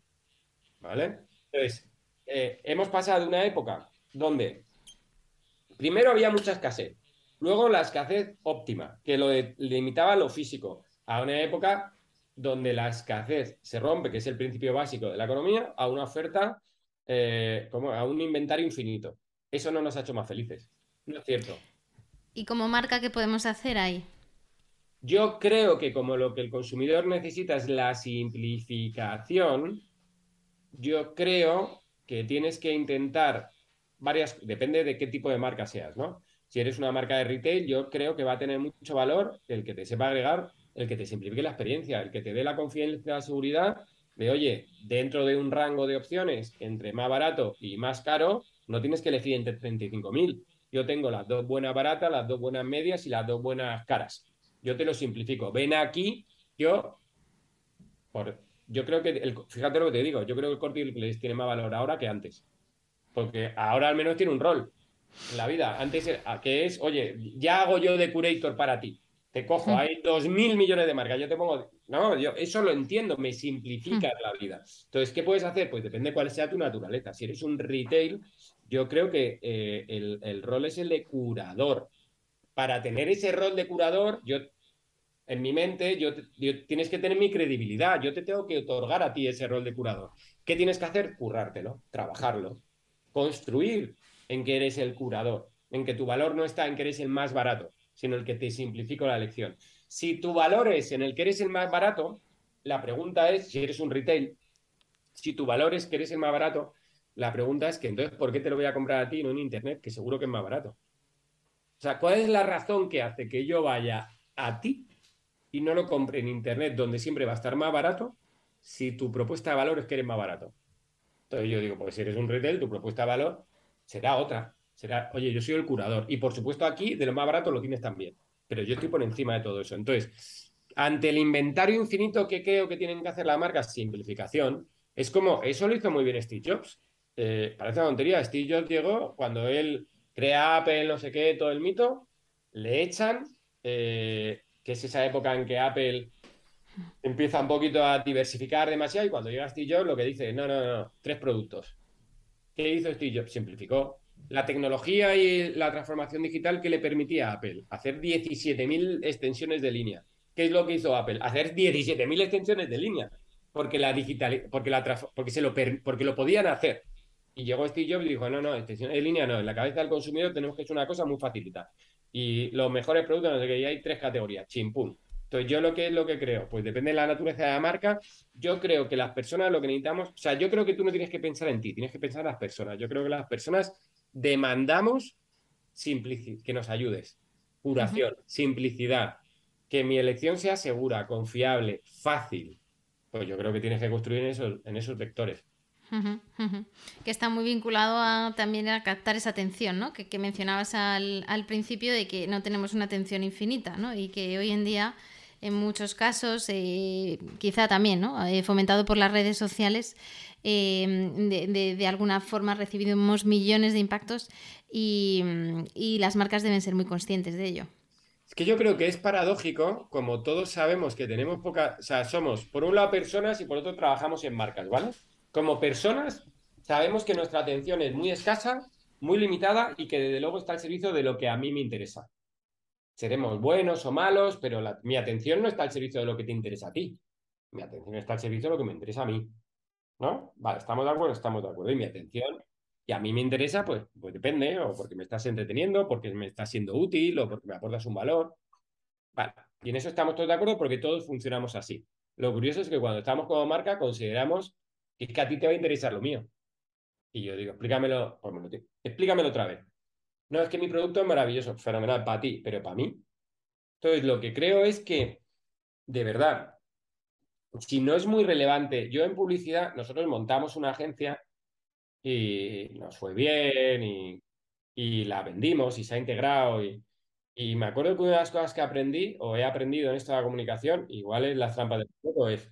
¿Vale? Entonces, eh, hemos pasado de una época donde primero había mucha escasez, luego la escasez óptima, que lo limitaba lo físico, a una época donde la escasez se rompe, que es el principio básico de la economía, a una oferta, eh, como a un inventario infinito. Eso no nos ha hecho más felices. No es cierto. ¿Y como marca qué podemos hacer ahí? Yo creo que como lo que el consumidor necesita es la simplificación, yo creo que tienes que intentar varias, depende de qué tipo de marca seas, ¿no? Si eres una marca de retail, yo creo que va a tener mucho valor el que te sepa agregar, el que te simplifique la experiencia, el que te dé la confianza, la seguridad de, oye, dentro de un rango de opciones entre más barato y más caro, no tienes que elegir entre 35.000. Yo tengo las dos buenas baratas, las dos buenas medias y las dos buenas caras yo te lo simplifico. Ven aquí, yo, por, yo creo que, el, fíjate lo que te digo, yo creo que el corte inglés tiene más valor ahora que antes. Porque ahora al menos tiene un rol en la vida. Antes, que es, oye, ya hago yo de curator para ti. Te cojo, hay dos mil millones de marcas, yo te pongo. No, yo eso lo entiendo, me simplifica la vida. Entonces, ¿qué puedes hacer? Pues depende cuál sea tu naturaleza. Si eres un retail, yo creo que eh, el, el rol es el de curador para tener ese rol de curador, yo en mi mente, yo, tienes que tener mi credibilidad, yo te tengo que otorgar a ti ese rol de curador. ¿Qué tienes que hacer? Currártelo, trabajarlo, construir en que eres el curador, en que tu valor no está en que eres el más barato, sino el que te simplifico la elección. Si tu valor es en el que eres el más barato, la pregunta es, si eres un retail, si tu valor es que eres el más barato, la pregunta es que entonces, ¿por qué te lo voy a comprar a ti, no en Internet, que seguro que es más barato? O sea, ¿cuál es la razón que hace que yo vaya a ti y no lo compre en Internet, donde siempre va a estar más barato, si tu propuesta de valor es que eres más barato? Entonces yo digo, pues si eres un retail, tu propuesta de valor será otra. Será, oye, yo soy el curador. Y por supuesto aquí, de lo más barato lo tienes también. Pero yo estoy por encima de todo eso. Entonces, ante el inventario infinito que creo que tienen que hacer la marca, simplificación, es como, eso lo hizo muy bien Steve Jobs. Eh, parece una tontería. Steve Jobs llegó cuando él crea Apple, no sé qué, todo el mito, le echan, eh, que es esa época en que Apple empieza un poquito a diversificar demasiado y cuando llega Steve Jobs lo que dice, no, no, no, tres productos. ¿Qué hizo Steve Jobs? Simplificó la tecnología y la transformación digital que le permitía a Apple hacer 17.000 extensiones de línea. ¿Qué es lo que hizo Apple? Hacer 17.000 extensiones de línea, porque la digital, porque la porque se lo porque lo podían hacer. Y llegó Steve Jobs y dijo, no, no, extensión de línea no, en la cabeza del consumidor tenemos que hacer una cosa muy facilita. Y los mejores productos, no sé qué, hay tres categorías, chimpún. Entonces, yo lo que es lo que creo, pues depende de la naturaleza de la marca. Yo creo que las personas lo que necesitamos, o sea, yo creo que tú no tienes que pensar en ti, tienes que pensar en las personas. Yo creo que las personas demandamos simplicidad, que nos ayudes, curación, simplicidad, que mi elección sea segura, confiable, fácil. Pues yo creo que tienes que construir en esos, en esos vectores. Que está muy vinculado a, también a captar esa atención, ¿no? Que, mencionabas al, principio de que no tenemos una atención infinita, ¿no? Y que hoy en día, en muchos casos, eh, quizá también, ¿no? Eh, fomentado por las redes sociales, eh, de, alguna forma recibimos millones de impactos y, y las marcas deben ser muy conscientes de ello. Es que yo creo que es paradójico, como todos sabemos que tenemos poca, o sea, somos por un lado personas y por otro trabajamos en marcas, ¿vale? como personas sabemos que nuestra atención es muy escasa, muy limitada y que desde luego está al servicio de lo que a mí me interesa. Seremos buenos o malos, pero mi atención no está al servicio de lo que te interesa a ti. Mi atención está al servicio de lo que me interesa a mí. ¿No? Vale, ¿estamos de acuerdo? Estamos de acuerdo. Y mi atención, y a mí me interesa, pues, pues depende, o porque me estás entreteniendo, porque me estás siendo útil, o porque me aportas un valor. Vale, y en eso estamos todos de acuerdo porque todos funcionamos así. Lo curioso es que cuando estamos como marca consideramos es que a ti te va a interesar lo mío. Y yo digo, explícamelo, explícamelo otra vez. No, es que mi producto es maravilloso, fenomenal para ti, pero para mí. Entonces, lo que creo es que, de verdad, si no es muy relevante, yo en publicidad, nosotros montamos una agencia y nos fue bien y, la vendimos y se ha integrado. Y, y, me acuerdo que una de las cosas que aprendí o he aprendido en esta comunicación, igual es la trampa del juego, es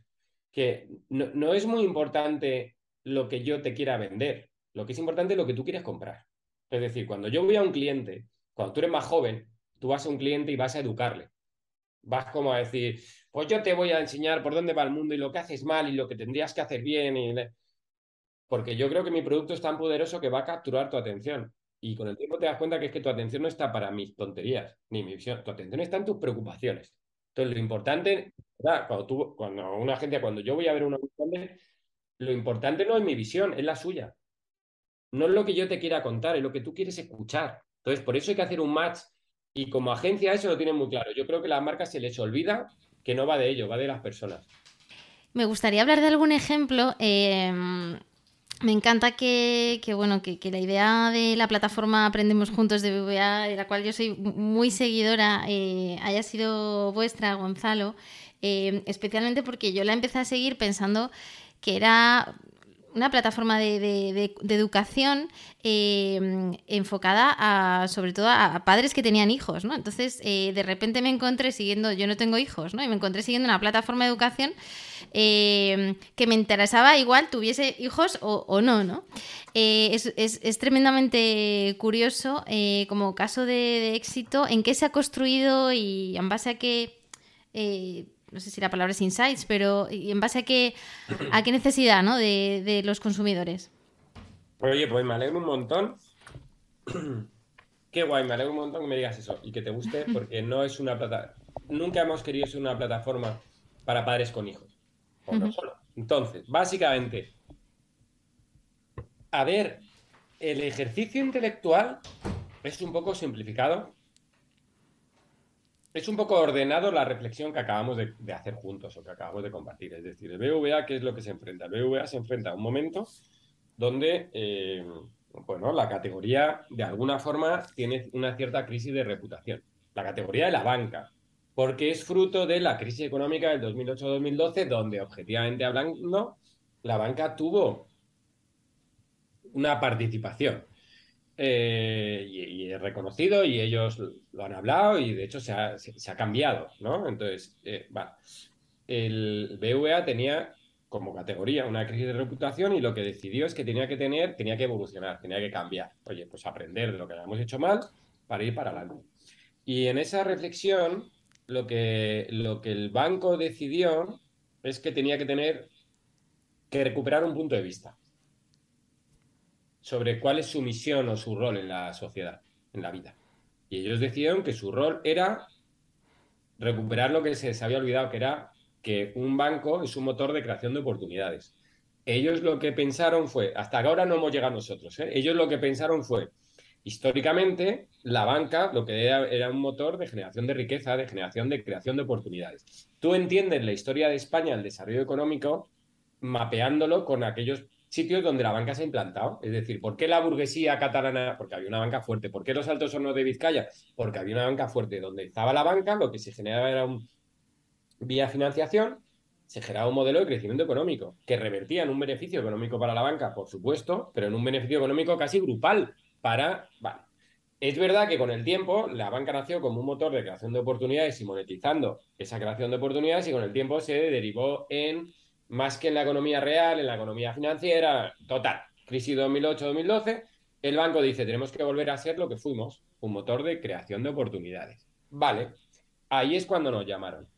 que no, es muy importante lo que yo te quiera vender, lo que es importante es lo que tú quieres comprar. Es decir, cuando yo voy a un cliente, cuando tú eres más joven, tú vas a un cliente y vas a educarle. Vas como a decir, pues yo te voy a enseñar por dónde va el mundo y lo que haces mal y lo que tendrías que hacer bien. Porque yo creo que mi producto es tan poderoso que va a capturar tu atención. Y con el tiempo te das cuenta que es que tu atención no está para mis tonterías, ni mi visión. Tu atención está en tus preocupaciones. Entonces, lo importante, cuando, tú, cuando una agencia, cuando yo voy a ver una lo importante no es mi visión, es la suya. No es lo que yo te quiera contar, es lo que tú quieres escuchar. Entonces, por eso hay que hacer un match. Y como agencia eso lo tienen muy claro. Yo creo que a las marcas se les olvida que no va de ello, va de las personas. Me gustaría hablar de algún ejemplo. Eh, me encanta que, bueno, que, la idea de la plataforma Aprendemos Juntos de BBA, de la cual yo soy muy seguidora, eh, haya sido vuestra, Gonzalo, eh, especialmente porque yo la empecé a seguir pensando que era una plataforma de, educación eh, enfocada a, sobre todo a, padres que tenían hijos, ¿no? Entonces, de repente me encontré siguiendo, yo no tengo hijos, ¿no? Y me encontré siguiendo una plataforma de educación eh, que me interesaba igual tuviese hijos o, no, ¿no? Eh, es, tremendamente curioso eh, como caso de, éxito en qué se ha construido y en base a qué, no sé si la palabra es insights, pero en base a qué, a qué necesidad ¿no? de, los consumidores. Oye, pues me alegro un montón. Qué guay, me alegro un montón que me digas eso y que te guste porque no es una plataforma, nunca hemos querido ser una plataforma para padres con hijos. Entonces, básicamente, a ver, el ejercicio intelectual es un poco simplificado. Es un poco ordenado la reflexión que acabamos de, hacer juntos o que acabamos de compartir. Es decir, el BVA, ¿qué es lo que se enfrenta? El BVA se enfrenta a un momento donde, eh, bueno, la categoría de alguna forma tiene una cierta crisis de reputación. La categoría de la banca, porque es fruto de la crisis económica del 2008-2012, donde objetivamente hablando, la banca tuvo una participación. Eh, y, es reconocido y ellos lo han hablado y de hecho se ha, cambiado, ¿no? Entonces, eh, el BVA tenía como categoría una crisis de reputación y lo que decidió es que tenía que tener, tenía que evolucionar, tenía que cambiar. Oye, pues aprender de lo que habíamos hecho mal para ir para adelante. Y en esa reflexión, lo que, lo que el banco decidió es que tenía que tener que recuperar un punto de vista sobre cuál es su misión o su rol en la sociedad, en la vida. Y ellos decidieron que su rol era recuperar lo que se les había olvidado, que era que un banco es un motor de creación de oportunidades. Ellos lo que pensaron fue, hasta ahora no hemos llegado nosotros, ¿eh? ellos lo que pensaron fue, históricamente la banca lo que era, un motor de generación de riqueza, de generación de creación de oportunidades. Tú entiendes la historia de España, el desarrollo económico, mapeándolo con aquellos sitios donde la banca se ha implantado. Es decir, ¿por qué la burguesía catalana? Porque había una banca fuerte. ¿Por qué los altos hornos de Vizcaya? Porque había una banca fuerte. Donde estaba la banca, lo que se generaba era un vía financiación, se generaba un modelo de crecimiento económico que revertía en un beneficio económico para la banca, por supuesto, pero en un beneficio económico casi grupal para... Vale. Es verdad que con el tiempo la banca nació como un motor de creación de oportunidades y monetizando esa creación de oportunidades y con el tiempo se derivó en, más que en la economía real, en la economía financiera, total, crisis 2008-2012, el banco dice, tenemos que volver a ser lo que fuimos, un motor de creación de oportunidades. Vale, ahí es cuando nos llamaron.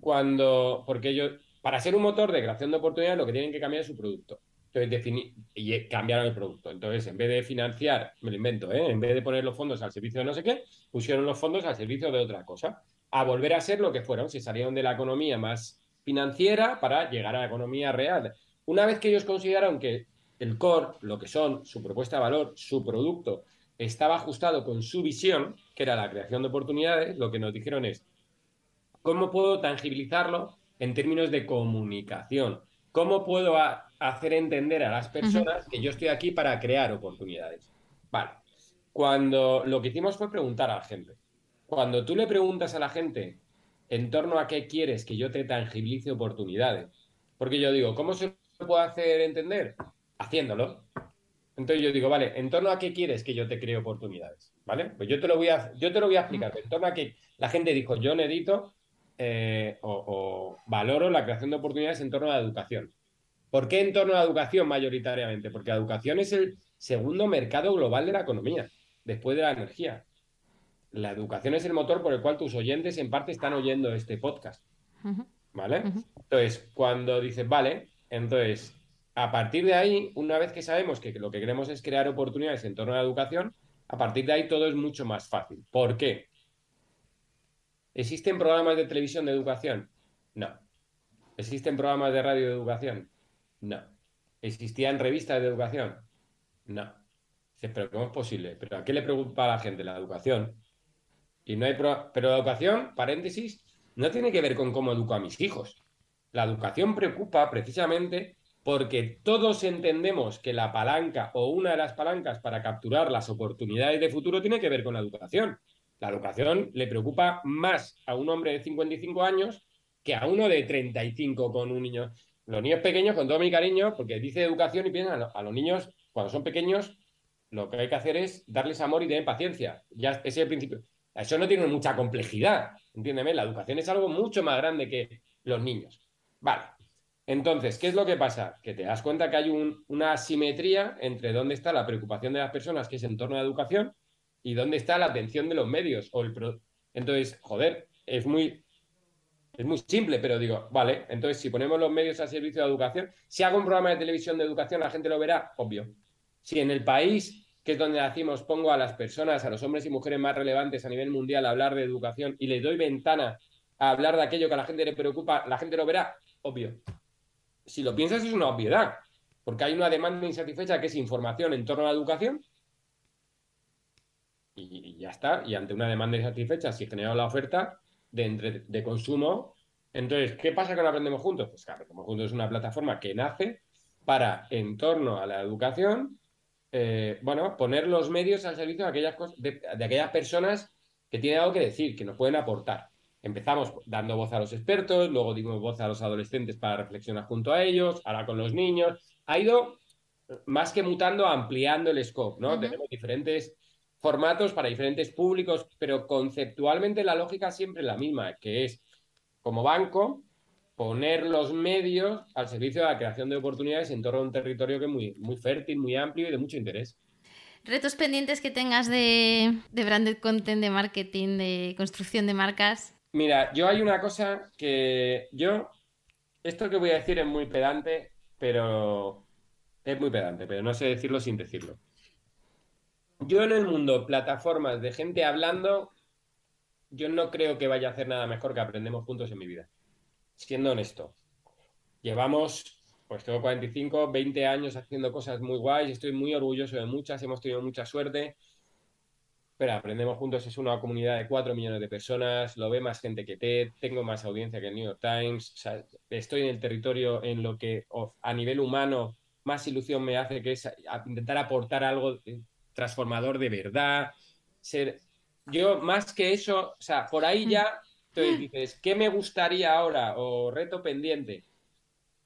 Cuando, porque ellos, para ser un motor de creación de oportunidades lo que tienen que cambiar es su producto. Entonces, y cambiaron el producto. Entonces, en vez de financiar, me lo invento, ¿eh? en vez de poner los fondos al servicio de no sé qué, pusieron los fondos al servicio de otra cosa. A volver a ser lo que fueron, se salieron de la economía más financiera para llegar a la economía real. Una vez que ellos consideraron que el core, lo que son, su propuesta de valor, su producto, estaba ajustado con su visión, que era la creación de oportunidades, lo que nos dijeron es, ¿cómo puedo tangibilizarlo en términos de comunicación? ¿Cómo puedo hacer entender a las personas que yo estoy aquí para crear oportunidades? Vale. Cuando lo que hicimos fue preguntar a la gente. Cuando tú le preguntas a la gente en torno a qué quieres que yo te tangibilice oportunidades, porque yo digo, ¿cómo se puede hacer entender? Haciéndolo. Entonces yo digo, vale, ¿en torno a qué quieres que yo te cree oportunidades? ¿Vale? Pues yo te lo voy a, yo te lo voy a explicar. En torno a que la gente dijo, yo necesito eh, o, valoro la creación de oportunidades en torno a la educación. ¿Por qué en torno a la educación mayoritariamente? Porque la educación es el segundo mercado global de la economía, después de la energía. La educación es el motor por el cual tus oyentes en parte están oyendo este podcast. ¿Vale? Entonces, cuando dices, vale, entonces, a partir de ahí, una vez que sabemos que lo que queremos es crear oportunidades en torno a la educación, a partir de ahí todo es mucho más fácil. ¿Por qué? ¿Existen programas de televisión de educación? No. ¿Existen programas de radio de educación? No. ¿Existían revistas de educación? No. pero ¿cómo es posible? ¿Pero a qué le preocupa a la gente la educación? Y no hay Pero la educación, paréntesis, no tiene que ver con cómo educo a mis hijos. La educación preocupa precisamente porque todos entendemos que la palanca o una de las palancas para capturar las oportunidades de futuro tiene que ver con la educación. La educación le preocupa más a un hombre de 55 años que a uno de 35 con un niño. Los niños pequeños, con todo mi cariño, porque dice educación y piensan a los niños, cuando son pequeños, lo que hay que hacer es darles amor y tener paciencia. Ya ese es el principio. Eso no tiene mucha complejidad, entiéndeme. La educación es algo mucho más grande que los niños. Vale. Entonces, ¿qué es lo que pasa? Que te das cuenta que hay una asimetría entre dónde está la preocupación de las personas, que es en torno a la educación, y dónde está la atención de los medios. O el Entonces, joder, es muy, es muy simple, pero digo, vale, entonces si ponemos los medios al servicio de educación, si hago un programa de televisión de educación, la gente lo verá, obvio. Si en el país, que es donde decimos, pongo a las personas, a los hombres y mujeres más relevantes a nivel mundial a hablar de educación y les doy ventana a hablar de aquello que a la gente le preocupa, la gente lo verá, obvio. Si lo piensas es una obviedad, porque hay una demanda insatisfecha que es información en torno a la educación y, ya está. Y ante una demanda insatisfecha, si genera la oferta, de, de consumo. Entonces, ¿qué pasa con Aprendemos Juntos? Pues que Aprendemos Juntos es una plataforma que nace para, en torno a la educación, eh, bueno, poner los medios al servicio de aquellas, de, aquellas personas que tienen algo que decir, que nos pueden aportar. Empezamos dando voz a los expertos, luego dimos voz a los adolescentes para reflexionar junto a ellos, ahora con los niños. Ha ido más que mutando, ampliando el scope, ¿no? Tenemos diferentes formatos para diferentes públicos, pero conceptualmente la lógica siempre es la misma, que es, como banco, poner los medios al servicio de la creación de oportunidades en torno a un territorio que es muy, muy fértil, muy amplio y de mucho interés. ¿Retos pendientes que tengas de, de branded content, de marketing, de construcción de marcas? Mira, yo hay una cosa que yo, esto que voy a decir es muy pedante, pero es muy pedante, pero no sé decirlo sin decirlo. Yo en el mundo, plataformas de gente hablando, yo no creo que vaya a hacer nada mejor que aprendemos juntos en mi vida. Siendo honesto. Llevamos, pues tengo 45, 20 años haciendo cosas muy guays, estoy muy orgulloso de muchas, hemos tenido mucha suerte. Pero Aprendemos Juntos es una comunidad de 4 millones de personas, lo ve más gente que TED, tengo más audiencia que el New York Times, estoy en el territorio en lo que a nivel humano más ilusión me hace, que es intentar aportar algo transformador de verdad. Ser... Yo, más que eso, o sea, por ahí ya, entonces dices, ¿qué me gustaría ahora? O reto pendiente.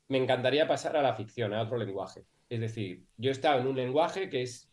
Me encantaría pasar a la ficción, a otro lenguaje. Es decir, yo he estado en un lenguaje que es,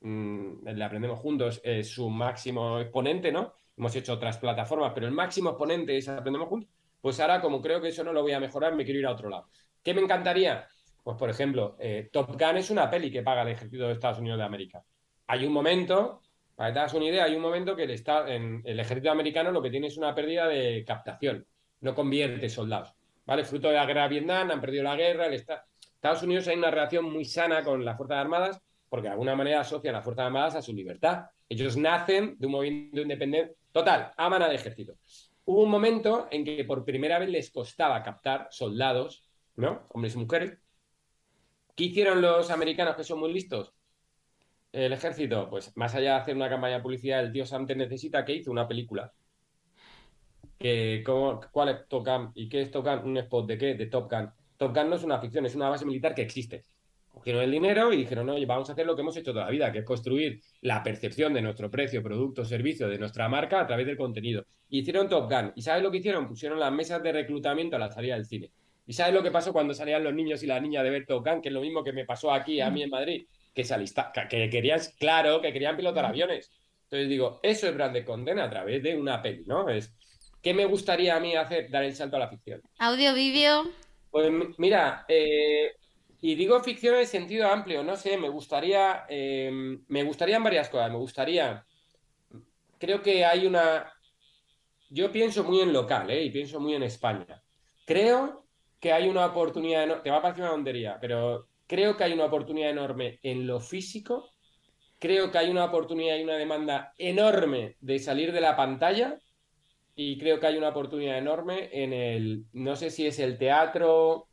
mm, le aprendemos juntos, es su máximo exponente, ¿no? Hemos hecho otras plataformas, pero el máximo exponente es aprendemos juntos. Pues ahora, como creo que eso no lo voy a mejorar, me quiero ir a otro lado. ¿Qué me encantaría? Pues, por ejemplo, eh, Top Gun es una peli que paga el ejército de Estados Unidos de América hay un momento, para que te hagas una idea, hay un momento que el, en el ejército americano lo que tiene es una pérdida de captación, no convierte soldados. ¿Vale? Fruto de la guerra de Vietnam, han perdido la guerra. Estados Unidos hay una relación muy sana con las Fuerzas Armadas porque de alguna manera asocian a las Fuerzas Armadas a su libertad. Ellos nacen de un movimiento independiente. Total, aman al ejército. Hubo un momento en que por primera vez les costaba captar soldados, ¿no? Hombres y mujeres. ¿Qué hicieron los americanos que son muy listos? El ejército? Pues más allá de hacer una campaña de el tío Sam necesita que hizo una película. Que, ¿Cuál es Top Gun? ¿Y qué es Top Gun? ¿Un spot de qué? De Top Gun. Top Gun no es una ficción, es una base militar que existe. Cogieron el dinero y dijeron, oye, vamos a hacer lo que hemos hecho toda la vida, que es construir la percepción de nuestro precio, producto, servicio, de nuestra marca a través del contenido. Y hicieron Top Gun. ¿Y sabes lo que hicieron? Pusieron las mesas de reclutamiento a la salida del cine. ¿Y sabes lo que pasó cuando salían los niños y las niñas de ver Top Gun? Que es lo mismo que me pasó aquí a mí en Madrid que se alista, que querían, claro, que querían pilotar aviones. Entonces digo, eso es brand condena a través de una peli, ¿no? Es, ¿qué me gustaría a mí hacer? Dar el salto a la ficción. ¿Audio, vídeo? Pues mira, eh, y digo ficción en sentido amplio, no sé, me gustaría, em, me gustarían varias cosas. Me gustaría creo que hay una... Yo pienso muy en local, ¿eh? Y pienso muy en España. Creo que hay una oportunidad, te va a parecer una tontería, pero creo que hay una oportunidad enorme en lo físico. Creo que hay una oportunidad y una demanda enorme de salir de la pantalla. Y creo que hay una oportunidad enorme en el, no sé si es el teatro,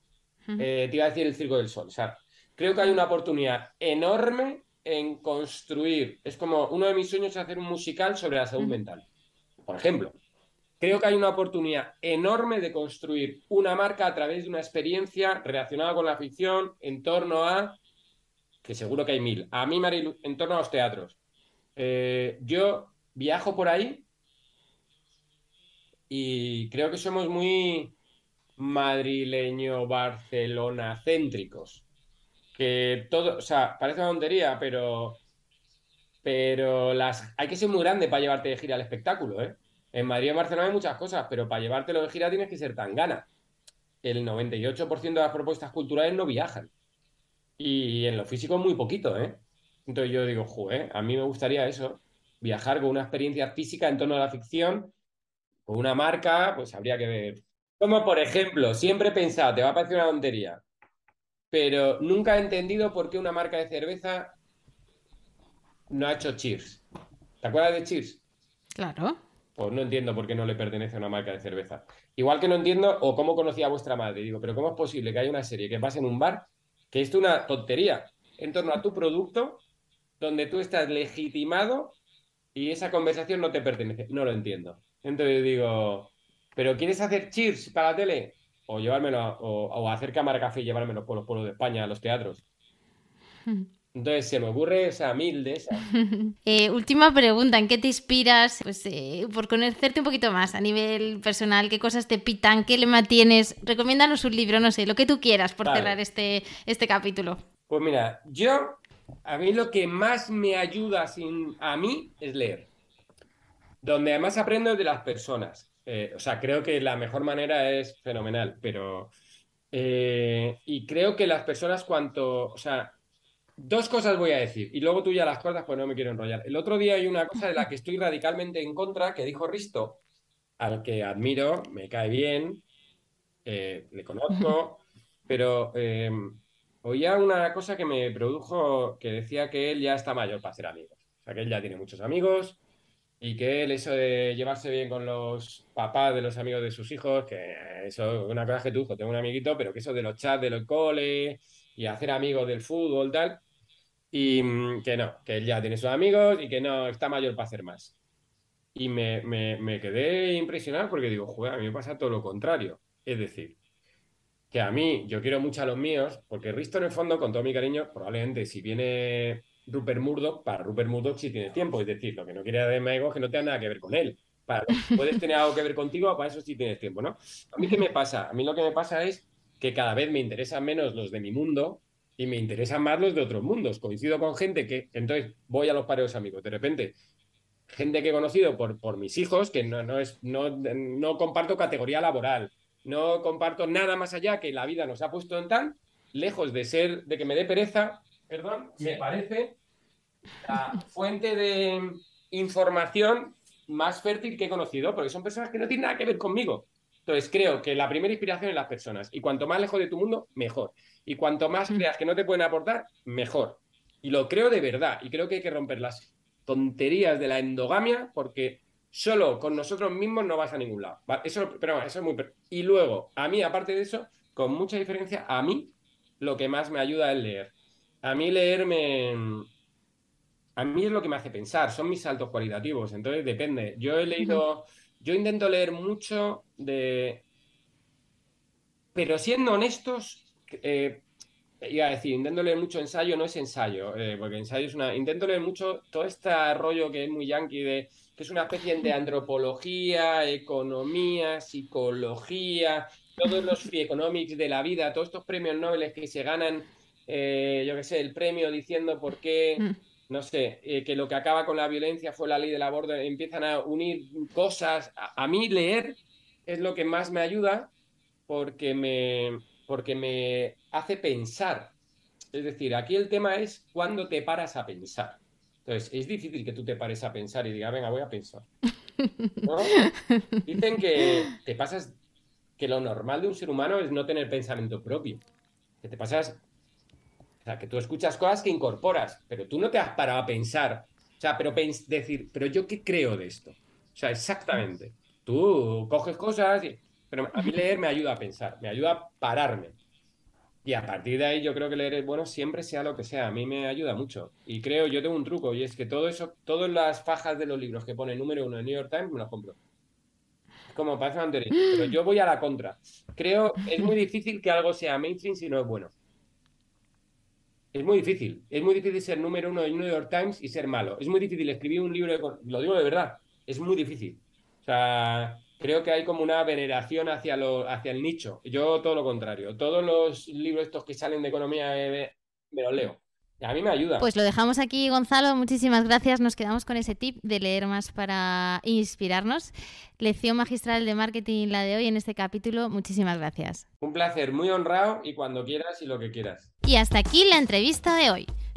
eh, te iba a decir el Circo del Sol. O sea, creo que hay una oportunidad enorme en construir. Es como uno de mis sueños es hacer un musical sobre la salud mental. Por ejemplo, creo que hay una oportunidad enorme de construir una marca a través de una experiencia relacionada con la ficción en torno a, que seguro que hay mil, a mí, Marilu, en torno a los teatros. Eh, yo viajo por ahí y creo que somos muy madrileño Barcelona céntricos que todo, o sea, parece una tontería, pero pero las hay que ser muy grande para llevarte de gira al espectáculo, ¿eh? En Madrid y Barcelona hay muchas cosas, pero para llevártelo de gira tienes que ser tan gana. El 98% de las propuestas culturales no viajan. Y en lo físico muy poquito, ¿eh? Entonces yo digo, joder, a mí me gustaría eso, viajar con una experiencia física en torno a la ficción, con una marca, pues habría que ver. Como por ejemplo, siempre he pensado, te va a parecer una tontería, pero nunca he entendido por qué una marca de cerveza no ha hecho Cheers. ¿Te acuerdas de Cheers? Claro. Pues no entiendo por qué no le pertenece a una marca de cerveza. Igual que no entiendo o cómo conocía a vuestra madre. Digo, pero ¿cómo es posible que haya una serie que pase en un bar, que es una tontería en torno a tu producto, donde tú estás legitimado y esa conversación no te pertenece? No lo entiendo. Entonces digo, ¿pero quieres hacer Cheers para la tele? o llevármelo, o, hacer cámara café y llevármelo por los pueblos de España a los teatros. Entonces se me ocurre esa mil de esas. Eh, última pregunta, ¿en qué te inspiras? Pues eh, por conocerte un poquito más a nivel personal, ¿qué cosas te pitan? ¿Qué lema tienes? Recomiéndanos un libro, no sé, lo que tú quieras por cerrar este, este capítulo. Pues mira, yo, a mí lo que más me ayuda sin, a mí es leer. Donde además aprendo de las personas. Eh, o sea, creo que la mejor manera es fenomenal, pero... Eh, y creo que las personas cuanto... O sea, dos cosas voy a decir, y luego tú ya las cortas, pues no me quiero enrollar. El otro día hay una cosa de la que estoy radicalmente en contra, que dijo Risto, al que admiro, me cae bien, eh, le conozco, pero oía una cosa que me produjo, que decía que él ya está mayor para ser amigo. O sea, que él ya tiene muchos amigos, y que él, eso de llevarse bien con los papás de los amigos de sus hijos, que eso es una cosa que tú, tengo un amiguito, pero que eso de los chats de los cole y hacer amigos del fútbol, tal, y mm, que no, que él ya tiene sus amigos y que no está mayor para hacer más. Y me, me, quedé impresionado porque digo, joder, a mí me pasa todo lo contrario. Es decir, que a mí, yo quiero mucho a los míos, porque Risto en el fondo, con todo mi cariño, probablemente si viene Rupert Murdoch, para Rupert Murdoch sí tiene tiempo. Es decir, lo que no quiere de ego es que no tenga nada que ver con él. Para puedes tener algo que ver contigo, para eso sí tienes tiempo, ¿no? A mí, ¿qué me pasa? A mí lo que me pasa es que cada vez me interesan menos los de mi mundo y me interesan más los de otros mundos. Coincido con gente que, entonces, voy a los pareos amigos. De repente, gente que he conocido por, por mis hijos, que no, no, es, no, no comparto categoría laboral, no comparto nada más allá que la vida nos ha puesto en tal, lejos de ser, de que me dé pereza, perdón, me parece la fuente de información más fértil que he conocido, porque son personas que no tienen nada que ver conmigo. Entonces creo que la primera inspiración es las personas. Y cuanto más lejos de tu mundo, mejor. Y cuanto más creas que no te pueden aportar, mejor. Y lo creo de verdad. Y creo que hay que romper las tonterías de la endogamia, porque solo con nosotros mismos no vas a ningún lado. Eso, pero eso es muy... Y luego, a mí, aparte de eso, con mucha diferencia, a mí lo que más me ayuda es leer. A mí leer me... A mí es lo que me hace pensar, son mis saltos cualitativos, entonces depende. Yo he leído, yo intento leer mucho de... Pero siendo honestos, eh, iba a decir, intento leer mucho ensayo, no es ensayo, eh, porque ensayo es una... Intento leer mucho todo este rollo que es muy yankee de que es una especie de antropología, economía, psicología, todos los free economics de la vida, todos estos premios Nobel que se ganan eh, yo qué sé, el premio diciendo por qué, mm. no sé, eh, que lo que acaba con la violencia fue la ley del aborto, empiezan a unir cosas. A, mí leer es lo que más me ayuda porque me, porque me hace pensar. Es decir, aquí el tema es cuándo te paras a pensar. Entonces, es difícil que tú te pares a pensar y digas, venga, voy a pensar. Dicen que te pasas, que lo normal de un ser humano es no tener pensamiento propio. Que te pasas, o sea, que tú escuchas cosas que incorporas, pero tú no te has parado a pensar. O sea, pero decir, pero yo qué creo de esto. O sea, exactamente. Tú coges cosas, y, pero a mí leer me ayuda a pensar, me ayuda a pararme. Y a partir de ahí yo creo que leer es bueno siempre sea lo que sea. A mí me ayuda mucho. Y creo, yo tengo un truco y es que todo eso, todas las fajas de los libros que pone número uno en New York Times me los compro. Como parece una Pero yo voy a la contra. Creo, es muy difícil que algo sea mainstream si no es bueno. Es muy difícil. Es muy difícil ser número uno en New York Times y ser malo. Es muy difícil escribir un libro, lo digo de verdad, es muy difícil. O sea, creo que hay como una veneración hacia, lo, hacia el nicho. Yo todo lo contrario. Todos los libros estos que salen de economía eh, me los leo. A mí me ayuda. Pues lo dejamos aquí, Gonzalo. Muchísimas gracias. Nos quedamos con ese tip de leer más para inspirarnos. Lección magistral de marketing la de hoy en este capítulo. Muchísimas gracias. Un placer, muy honrado y cuando quieras y lo que quieras. Y hasta aquí la entrevista de hoy.